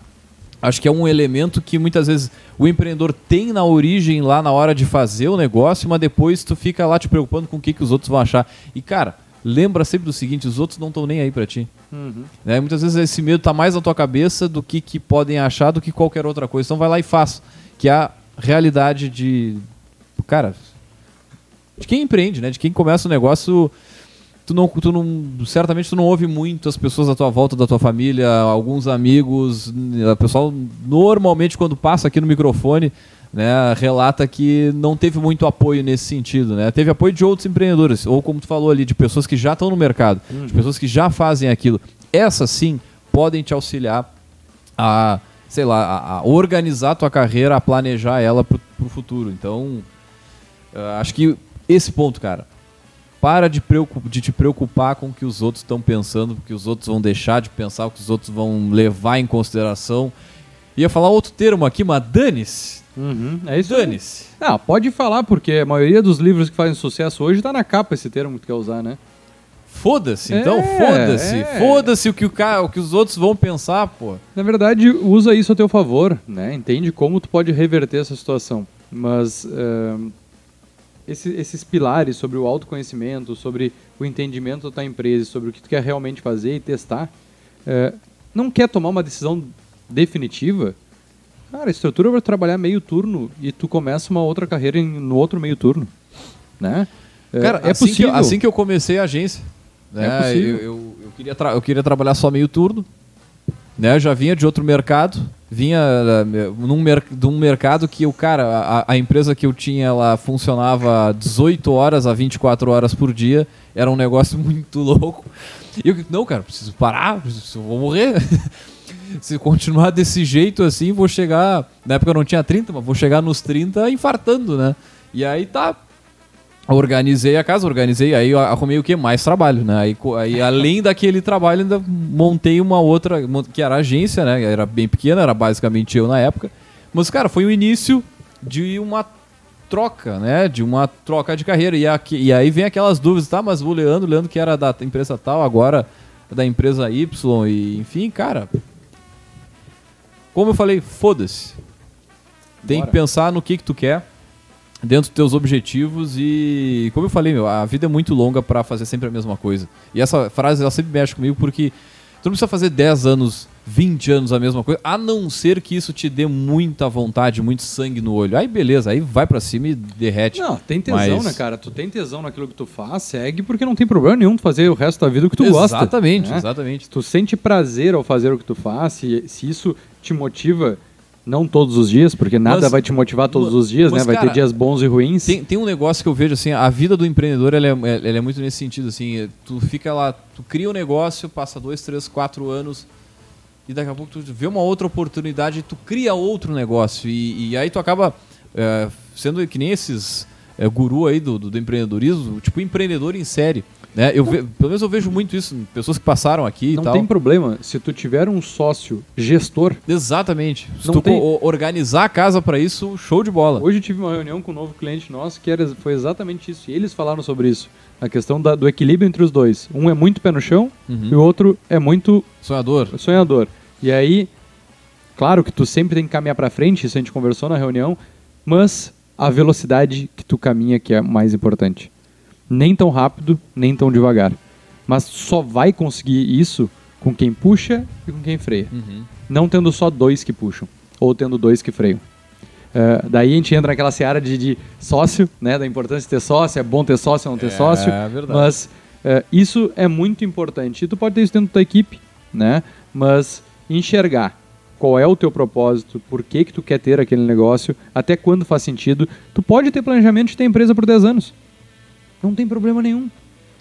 acho que é um elemento que muitas vezes o empreendedor tem na origem lá na hora de fazer o negócio, mas depois tu fica lá te preocupando com o que, que os outros vão achar. E cara, lembra sempre do seguinte, os outros não estão nem aí para ti. Uhum. Né? Muitas vezes esse medo tá mais na tua cabeça do que, que podem achar do que qualquer outra coisa. Então vai lá e faz. Que é a realidade de. Cara, de quem empreende, né? De quem começa o negócio tu não, tu não, certamente tu não ouve muito as pessoas à tua volta, da tua família, alguns amigos, o pessoal normalmente quando passa aqui no microfone, né, relata que não teve muito apoio nesse sentido, né? Teve apoio de outros empreendedores, ou como tu falou ali, de pessoas que já estão no mercado, uhum. de pessoas que já fazem aquilo. Essas sim podem te auxiliar a, sei lá, a, a organizar a tua carreira, a planejar ela para o futuro. Então, acho que esse ponto, cara, para de, de, te preocupar com o que os outros estão pensando, porque os outros vão deixar de pensar, o que os outros vão levar em consideração. Ia falar outro termo aqui, mas dane-se. Uhum, é isso dane-se. Ah, pode falar, porque a maioria dos livros que fazem sucesso hoje está na capa esse termo que tu quer usar, né? Foda-se, então é, foda-se. É. Foda-se o que o cara, o que os outros vão pensar, pô. Na verdade, usa isso a teu favor, né? Entende como tu pode reverter essa situação. Mas uh, esse, esses pilares sobre o autoconhecimento, sobre o entendimento da tua empresa, sobre o que tu quer realmente fazer e testar, é, não quer tomar uma decisão definitiva, cara, estrutura para trabalhar meio turno e tu começa uma outra carreira em, no outro meio turno, né? É, cara, é assim possível. Que, assim que eu comecei a agência, né, é possível. Eu, eu, eu queria eu queria trabalhar só meio turno, né? Eu já vinha de outro mercado, vinha uh, num mer de um mercado que o cara, a, a, empresa que eu tinha, ela funcionava 18 horas a 24 horas por dia, era um negócio muito louco. E eu, não, cara, preciso parar, preciso, vou morrer. Se continuar desse jeito assim, vou chegar. Na época eu não tinha 30, mas vou chegar nos 30 infartando, né? E aí tá, organizei a casa, organizei, aí arrumei o que? Mais trabalho, né? Aí, aí além daquele trabalho, ainda montei uma outra, que era agência, né? Era bem pequena, era basicamente eu na época. Mas, cara, foi o início de uma troca, né? De uma troca de carreira. E, aqui, e aí vem aquelas dúvidas, tá? Mas o Leandro, o Leandro que era da empresa tal, agora é da empresa Y, e enfim, cara. Como eu falei, foda-se. Tem Bora. que pensar no que, que tu quer dentro dos teus objetivos e como eu falei, meu, a vida é muito longa para fazer sempre a mesma coisa. E essa frase ela sempre mexe comigo porque tu não precisa fazer 10 anos, 20 anos a mesma coisa, a não ser que isso te dê muita vontade, muito sangue no olho. Aí beleza, aí vai para cima e derrete. Não, tem tesão, Mas... né, cara? Tu tem tesão naquilo que tu faz, segue porque não tem problema nenhum tu fazer o resto da vida o que tu exatamente, gosta. Exatamente, né? exatamente. Tu sente prazer ao fazer o que tu faz, se, se isso te motiva não todos os dias, porque nada mas, vai te motivar todos os dias, mas, né? Vai cara, ter dias bons e ruins. Tem, tem um negócio que eu vejo assim, a vida do empreendedor ela é, ela é muito nesse sentido, assim, tu fica lá, tu cria um negócio, passa dois, três, quatro anos e daqui a pouco tu vê uma outra oportunidade, tu cria outro negócio e, e aí tu acaba é, sendo que nem esses é, guru aí do, do, do empreendedorismo, tipo empreendedor em série. Né? Eu ve, pelo menos eu vejo muito isso, pessoas que passaram aqui não e tal. Não tem problema se tu tiver um sócio gestor. Exatamente. Se tu tem... organizar a casa para isso, show de bola. Hoje eu tive uma reunião com um novo cliente nosso que era, foi exatamente isso. E eles falaram sobre isso. A questão da, do equilíbrio entre os dois. Um é muito pé no chão uhum. e o outro é muito... Sonhador. Sonhador. E aí, claro que tu sempre tem que caminhar para frente, isso a gente conversou na reunião, mas a velocidade que tu caminha que é mais importante nem tão rápido, nem tão devagar. Mas só vai conseguir isso com quem puxa e com quem freia. Uhum. Não tendo só dois que puxam, ou tendo dois que freiam. Uh, daí a gente entra naquela seara de, de, sócio, né? Da importância de ter sócio, é bom ter sócio ou não ter é, sócio. É verdade. Mas É, isso é muito importante. E tu pode ter isso dentro da tua equipe, né? Mas enxergar qual é o teu propósito, por que que tu quer ter aquele negócio, até quando faz sentido. Tu pode ter planejamento de ter empresa por 10 anos. Não tem problema nenhum.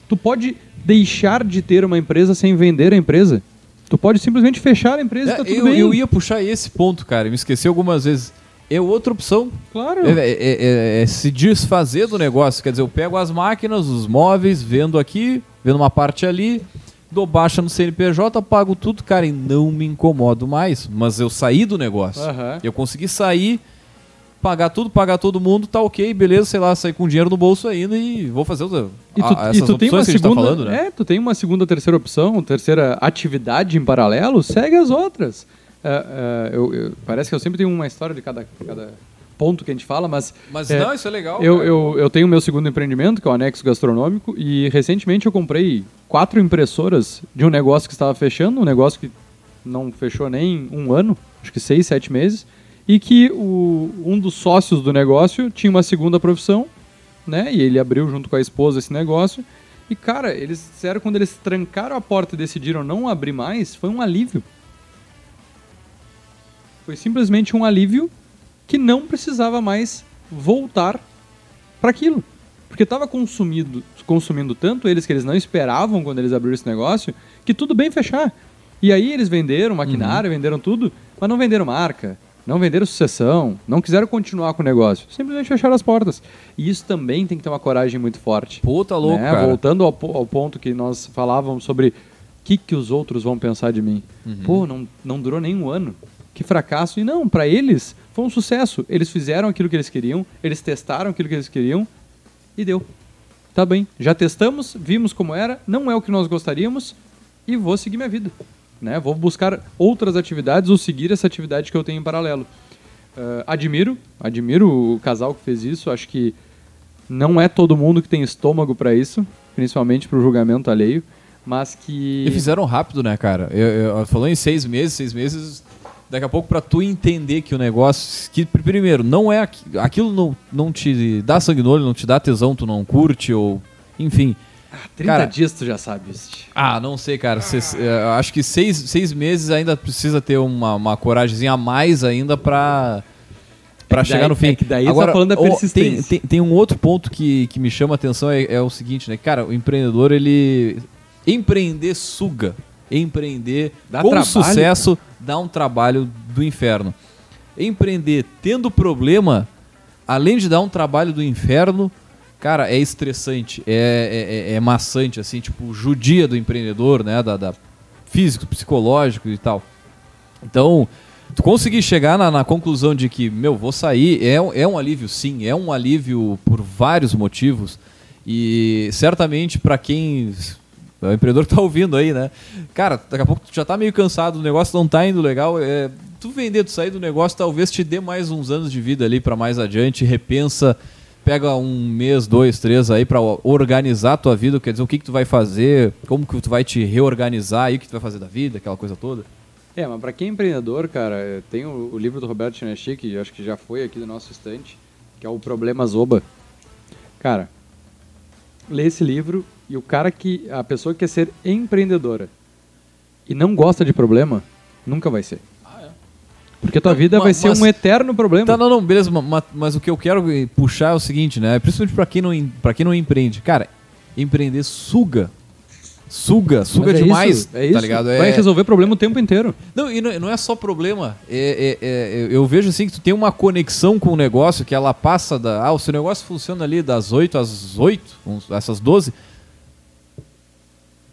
Tu pode deixar de ter uma empresa sem vender a empresa. Tu pode simplesmente fechar a empresa e tá É, tudo eu, bem. eu ia puxar esse ponto, cara. Me esqueci algumas vezes. É outra opção. Claro. É, é- é- é se desfazer do negócio. Quer dizer, eu pego as máquinas, os móveis, vendo aqui, vendo uma parte ali, dou baixa no CNPJ, pago tudo, cara, e não me incomodo mais. Mas eu saí do negócio. Aham. Eu consegui sair, pagar tudo, pagar todo mundo, tá ok, beleza, sei lá, sair com dinheiro no bolso ainda e vou fazer os, E tu, a- e tu tem uma tá segunda, falando, né? é, tu tem uma segunda, terceira opção, terceira atividade em paralelo, segue as outras. É, é, eu- eu- parece que eu sempre tenho uma história de cada, cada ponto que a gente fala, mas Mas é, não, isso é legal. eu, cara. eu, eu tenho o meu segundo empreendimento, que é o Anexo Gastronômico, e recentemente eu comprei quatro impressoras de um negócio que estava fechando, um negócio que não fechou nem um ano, acho que seis, sete meses, e que o, um dos sócios do negócio tinha uma segunda profissão, né? E ele abriu junto com a esposa esse negócio. E, cara, eles disseram quando eles trancaram a porta e decidiram não abrir mais, foi um alívio. Foi simplesmente um alívio que não precisava mais voltar para aquilo. Porque estava consumido, consumindo tanto eles que eles não esperavam quando eles abriram esse negócio, que tudo bem fechar. E aí eles venderam maquinário, venderam tudo, mas não venderam marca, não venderam sucessão, não quiseram continuar com o negócio. Simplesmente fecharam as portas. E isso também tem que ter uma coragem muito forte. Pô, tá louco, né? Voltando ao, ao ponto que nós falávamos sobre o que, que os outros vão pensar de mim. Uhum. Pô, não, não durou nem um ano. Que fracasso. E não, para eles foi um sucesso. Eles fizeram aquilo que eles queriam, eles testaram aquilo que eles queriam e deu. Tá bem, já testamos, vimos como era, não é o que nós gostaríamos e vou seguir minha vida. Né? Vou buscar outras atividades ou seguir essa atividade que eu tenho em paralelo. Ah, admiro, admiro o casal que fez isso. Acho que não é todo mundo que tem estômago para isso, principalmente para o julgamento alheio, mas que E fizeram rápido, né, cara? Eu, eu- falou em seis meses, seis meses. Daqui a pouco, pra tu entender que o negócio. Que, pr- primeiro, não é. aqui- Aquilo não, não te dá sangue no olho, não te dá tesão, tu não curte, ou. Enfim. 30 cara- dias tu já sabe isso. Ah, não sei, cara. Cês- eh, acho que seis, seis meses ainda precisa ter uma, uma coragemzinha a mais ainda pra. Pra É chegar daí- no fim. é que daí tá falando da o- tem, persistência. tem, tem um outro ponto que, que me chama a atenção, é, é o seguinte, né? Cara, o empreendedor, ele. Empreender suga. Empreender Dá com trabalho, sucesso dá um trabalho do inferno. Empreender tendo problema, além de dar um trabalho do inferno, cara, é estressante, é, é, é- é maçante, assim, tipo, judia do empreendedor, né? Da, da físico, psicológico e tal. Então, tu conseguir chegar na, na conclusão de que, meu, vou sair, é, é um alívio, sim, é um alívio por vários motivos. E certamente para quem. O empreendedor que tá ouvindo aí, né? Cara, daqui a pouco tu já tá meio cansado, o negócio não tá indo legal. É, tu vender, tu sair do negócio, talvez te dê mais uns anos de vida ali para mais adiante, repensa, pega um mês, dois, três aí para organizar a tua vida, quer dizer, o que, que tu vai fazer, como que tu vai te reorganizar aí, o que tu vai fazer da vida, aquela coisa toda. É, mas pra quem é empreendedor, cara, é, tem o, o livro do Roberto Chinesti, que acho que já foi aqui do nosso estante, que é o Problema Zoba. Cara, lê esse livro e o cara que. A pessoa que quer ser empreendedora e não gosta de problema, nunca vai ser. Porque tua vida Ma- vai ser mas- um eterno problema. Tá, não, não, beleza, ma- ma- mas, o que eu quero puxar é o seguinte, né? Principalmente pra quem não, pra quem não empreende. Cara, empreender suga. Suga, suga é demais, isso, é isso. tá ligado? Vai É- resolver problema o tempo inteiro. Não, e não, não é só problema. É, é- é- eu vejo assim que tu tem uma conexão com o negócio que ela passa da. Ah, o seu negócio funciona ali das 8 às 8, uns- essas 12.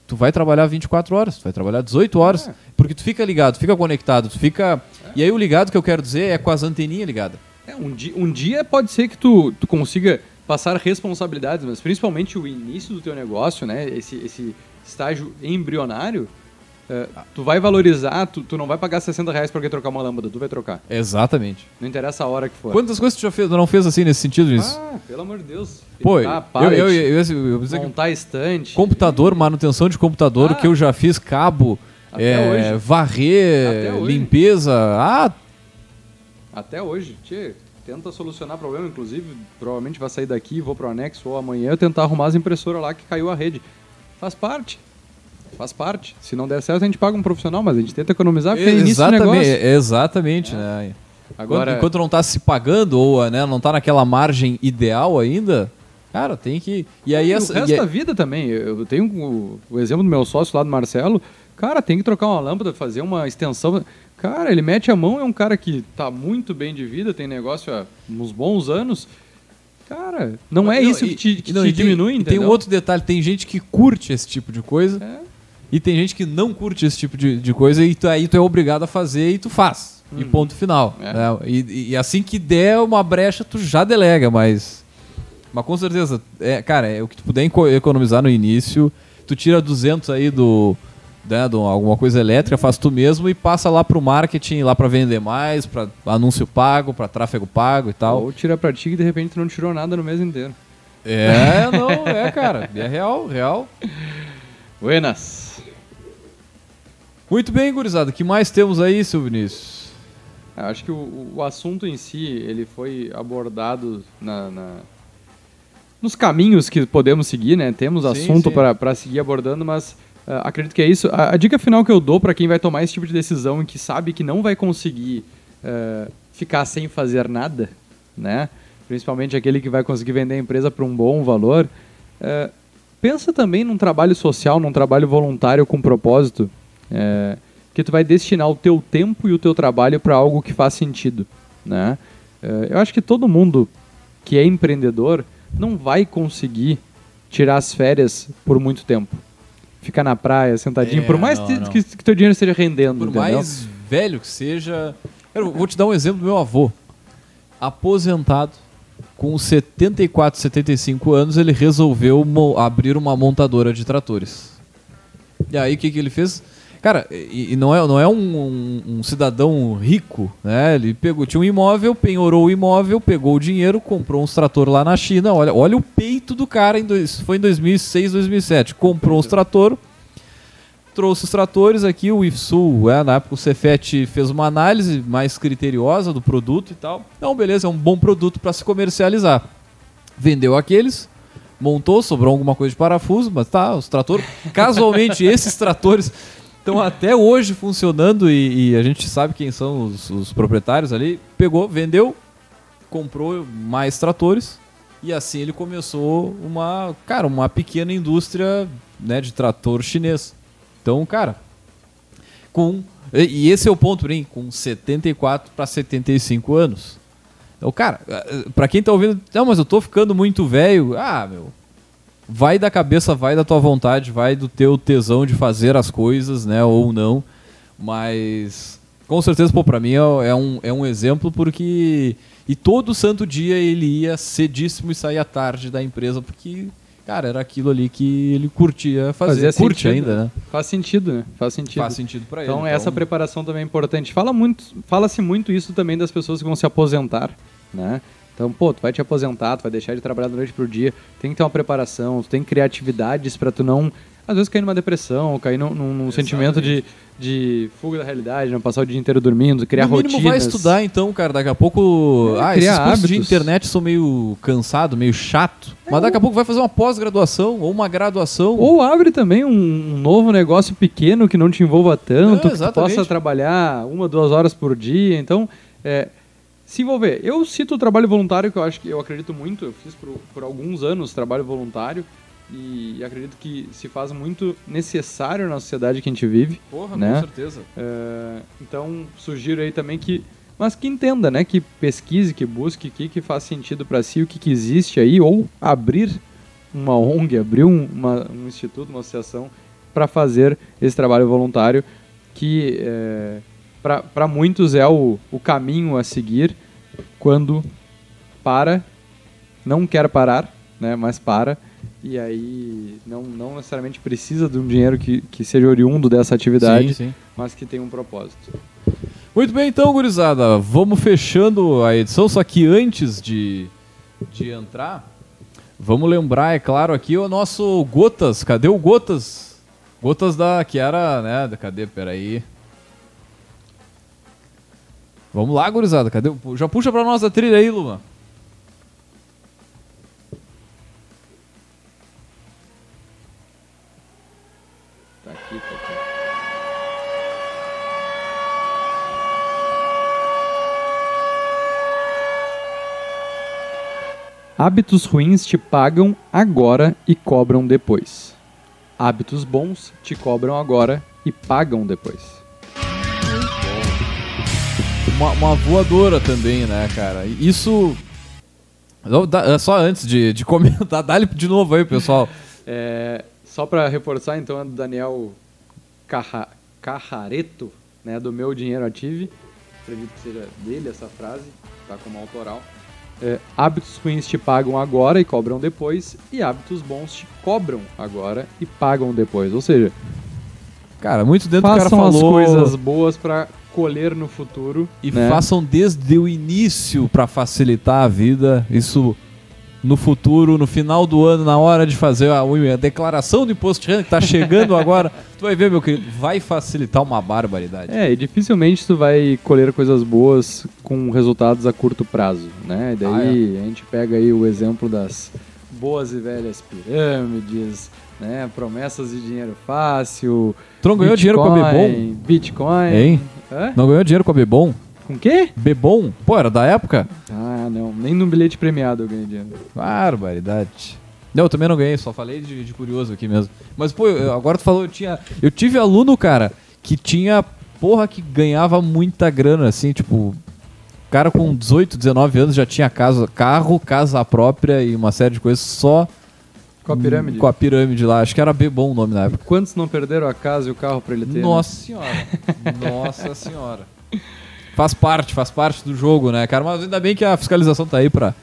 Tu vai trabalhar 24 horas, tu vai trabalhar 18 horas. É. Porque tu fica ligado, fica conectado, tu fica. E aí o ligado que eu quero dizer é com as anteninhas ligadas. É, um, dia, um dia pode ser que tu, tu consiga passar responsabilidades, mas principalmente o início do teu negócio, né? Esse, esse estágio embrionário, é, tu vai valorizar, tu, tu não vai pagar 60 reais pra alguém trocar uma lâmpada, tu vai trocar. Exatamente. Não interessa a hora que for. Quantas coisas tu já fez, não fez assim nesse sentido, Vinícius? Ah, pelo amor de Deus. Pô, eu, eu, eu, eu, eu, eu que montar estante. computador, manutenção de computador, Ah. o que eu já fiz, cabo, Até é, hoje. varrer, limpeza. Ah, Até hoje, tchê, tenta solucionar problema, inclusive, provavelmente vai sair daqui, vou pro anexo ou amanhã eu tentar arrumar as impressoras lá que caiu a rede. Faz parte. Faz parte. Se não der certo, a gente paga um profissional, mas a gente tenta economizar porque é início do Exatamente, negócio. exatamente, né? Agora, Enquanto, enquanto não tá se pagando ou né, não tá naquela margem ideal ainda, cara, tem que. E aí e essa. o resto e é- da vida também. Eu eu tenho o, o exemplo do meu sócio lá do Marcelo. Cara, tem que trocar uma lâmpada, fazer uma extensão. Cara, ele mete a mão, é um cara que tá muito bem de vida, tem negócio há uns bons anos. Cara, não é Não, isso e- que te, que não, te tem- diminui, entendeu? Tem um outro detalhe: tem gente que curte esse tipo de coisa É. e tem gente que não curte esse tipo de, de coisa e tu, aí tu é obrigado a fazer e tu faz. E Uhum. ponto final. É. né? E, e assim que der uma brecha, tu já delega, mas. Mas com certeza, é, cara, é o que tu puder economizar no início, tu tira 200 aí do. Né, de alguma coisa elétrica, faz tu mesmo e passa lá pro marketing, lá pra vender mais, pra anúncio pago, pra tráfego pago e tal. Ou tira pra ti que de repente tu não tirou nada no mês inteiro. É, não, é, cara. É real, real. Buenas. Muito bem, gurizada. O que mais temos aí, seu Vinícius? Eu Acho que o, o assunto em si, ele foi abordado na, na- nos caminhos que podemos seguir, né? Temos Sim, assunto para seguir abordando, mas ah, acredito que é isso. A, a dica final que eu dou para quem vai tomar esse tipo de decisão e que sabe que não vai conseguir ah, ficar sem fazer nada, né? Principalmente aquele que vai conseguir vender a empresa por um bom valor, ah, pensa também num trabalho social, num trabalho voluntário com propósito, é, que tu vai destinar o teu tempo e o teu trabalho para algo que faz sentido, né? Eu acho que todo mundo que é empreendedor não vai conseguir tirar as férias por muito tempo. Ficar na praia, sentadinho, É, por mais não, que, não. que, que teu dinheiro esteja rendendo, Por entendeu? mais velho que seja. Eu vou te dar um exemplo do meu avô. Aposentado, com 74, 75 anos, ele resolveu abrir uma montadora de tratores. E aí o que, que ele fez? Cara, e, e não é, não é um, um- um cidadão rico, né? Ele pegou, tinha um imóvel, penhorou o imóvel, pegou o dinheiro, comprou uns trator lá na China. Olha, olha o peito do cara, em dois, foi em 2006, 2007. Comprou uns trator, trouxe os tratores aqui, o IFSU, é, na época o Cefet fez uma análise mais criteriosa do produto e tal. Então, beleza, é um bom produto para se comercializar. Vendeu aqueles, montou, sobrou alguma coisa de parafuso, mas tá, os tratores. Casualmente, esses tratores estão até hoje funcionando e, e a gente sabe quem são os, os proprietários ali. Pegou, vendeu, comprou mais tratores e assim ele começou uma, cara, uma pequena indústria né, de trator chinês. Então, cara, com e esse é o ponto, hein, com 74 para 75 anos. Então, cara, pra quem tá ouvindo, não, mas eu tô ficando muito velho. Ah, meu, vai da cabeça, vai da tua vontade, vai do teu tesão de fazer as coisas, né, ou não. Mas com certeza, pô, pra mim é, é um, é um exemplo porque e todo santo dia ele ia cedíssimo e saía tarde da empresa porque cara, era aquilo ali que ele curtia fazer, Fazia curte sentido, ainda, né? Faz sentido, né? Faz sentido. Faz sentido pra ele. Então, essa preparação também é importante. Fala muito, fala-se muito isso também das pessoas que vão se aposentar, né? Então, pô, tu vai te aposentar, tu vai deixar de trabalhar da noite pro dia, tem que ter uma preparação, tu tem que criar atividades para tu não, às vezes, cair numa depressão, cair num, num- num sentimento de, de fuga da realidade, não passar o dia inteiro dormindo, criar no mínimo rotinas. vai estudar então, cara. Daqui a pouco. É, ah, criar esses cursos de hábitos. internet são meio cansado, meio chato. mas daqui a pouco vai fazer uma pós-graduação ou uma graduação. Ou abre também um, novo negócio pequeno que não te envolva tanto, É, que tu possa trabalhar uma, duas horas por dia. Então, é, se envolver. Eu cito o trabalho voluntário, que eu acho que eu acredito muito. Eu fiz por, por alguns anos trabalho voluntário e acredito que se faz muito necessário na sociedade que a gente vive. Porra, né? com certeza. É, então, sugiro aí também que. Mas que entenda, né? Que pesquise, que busque o que, que faz sentido para si, o que, que existe aí, ou abrir uma ONG, abrir um, uma- um instituto, uma associação, para fazer esse trabalho voluntário, que é, para muitos é o, o caminho a seguir quando para, não quer parar, né? Mas para. E aí não, não necessariamente precisa de um dinheiro que, que seja oriundo dessa atividade Sim, sim. mas que tem um propósito. Muito bem, então, gurizada. Vamos fechando a edição. Só que antes de, de entrar, vamos lembrar, é claro, aqui o nosso Gotas. Cadê o Gotas? Gotas da. Que era, né? Cadê? Peraí. Vamos lá, gurizada. Cadê? Já puxa pra nós a trilha aí, Luma. Tá aqui, tá aqui. Hábitos ruins te pagam agora e cobram depois. Hábitos bons te cobram agora e pagam depois. Uma, uma voadora também, né, cara? Isso. É Só antes de, de comentar, dá-lhe de novo aí, pessoal. É, só para reforçar, então, é do Daniel Carra, Carrareto, né, do Meu Dinheiro Ative. Acredito que seja dele essa frase, tá como autoral. É, hábitos ruins te pagam agora e cobram depois, e hábitos bons te cobram agora e pagam depois. Ou seja, Cara, muito dentro do cara façam as falou. coisas boas para colher no futuro. E né? façam desde o início pra facilitar a vida. Isso no futuro, no final do ano, na hora de fazer a, a declaração do imposto de renda que tá chegando agora, tu vai ver, meu querido, vai facilitar uma barbaridade. É, e dificilmente tu vai colher coisas boas com resultados a curto prazo, né? E daí Ah, a gente pega aí o exemplo das boas e velhas pirâmides, né? Promessas de dinheiro fácil. Tron ganhou dinheiro com a Bebom? Bitcoin, Bitcoin. Hein? Hã? Não ganhou dinheiro com a Bebom? Com quê? Bebom? Pô, era da época? Ah, não. Nem no bilhete premiado eu ganhei dinheiro. Barbaridade. Não, eu também não ganhei, só falei de, de curioso aqui mesmo. Mas, pô, eu- agora tu falou, eu tinha. Eu tive aluno, cara, que tinha. Porra, que ganhava muita grana, assim, tipo. O cara com 18, 19 anos já tinha casa, carro, casa própria e uma série de coisas só Com a pirâmide. com a pirâmide lá. Acho que era Bebom o nome na época. Quantos não perderam a casa e o carro pra ele ter? né? Nossa senhora. Nossa senhora. Faz parte, faz parte do jogo, né, cara? Mas ainda bem que a fiscalização tá aí pra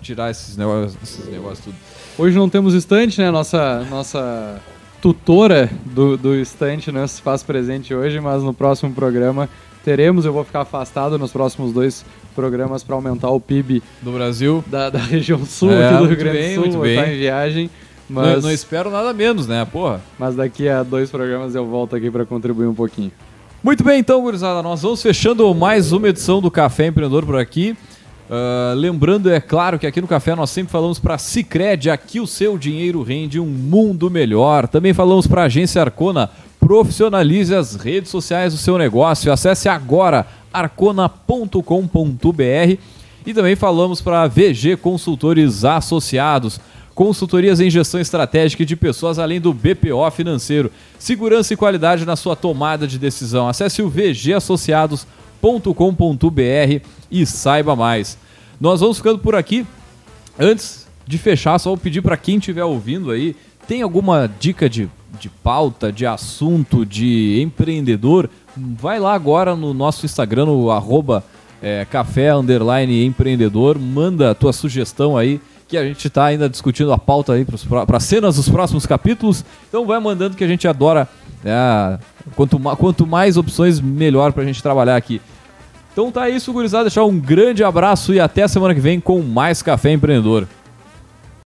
tirar esses negócios, esses negócios tudo. Hoje não temos estante, né? Nossa, nossa tutora do, do estante não se faz presente hoje, mas no próximo programa teremos. Eu vou ficar afastado nos próximos dois programas para aumentar o PIB Do Brasil. da, da região sul É, aqui do Rio Grande bem, do Sul. muito bem. estar em viagem, Não, mas, não espero nada menos, né, porra? mas daqui a dois programas eu volto aqui para contribuir um pouquinho. Muito bem, então, gurizada, nós vamos fechando mais uma edição do Café Empreendedor por aqui. Ah, lembrando, é claro, que aqui no Café nós sempre falamos para Cicred, aqui o seu dinheiro rende um mundo melhor. Também falamos para a Agência Arcona, profissionalize as redes sociais do seu negócio. Acesse agora arcona.com.br e também falamos para a VG Consultores Associados. Consultorias em gestão estratégica de pessoas, além do BPO financeiro. Segurança e qualidade na sua tomada de decisão. Acesse o vgassociados.com.br e saiba mais. Nós vamos ficando por aqui. Antes de fechar, só vou pedir para quem estiver ouvindo aí, tem alguma dica de, de pauta, de assunto, de empreendedor? Vai lá agora no nosso Instagram, no arroba é, café underline empreendedor, manda a tua sugestão aí, que a gente está ainda discutindo a pauta aí para cenas dos próximos capítulos. Então vai mandando que a gente adora. né, quanto, quanto mais opções, melhor para a gente trabalhar aqui. Então tá isso, gurizada. Deixar um grande abraço e até semana que vem com mais Café Empreendedor.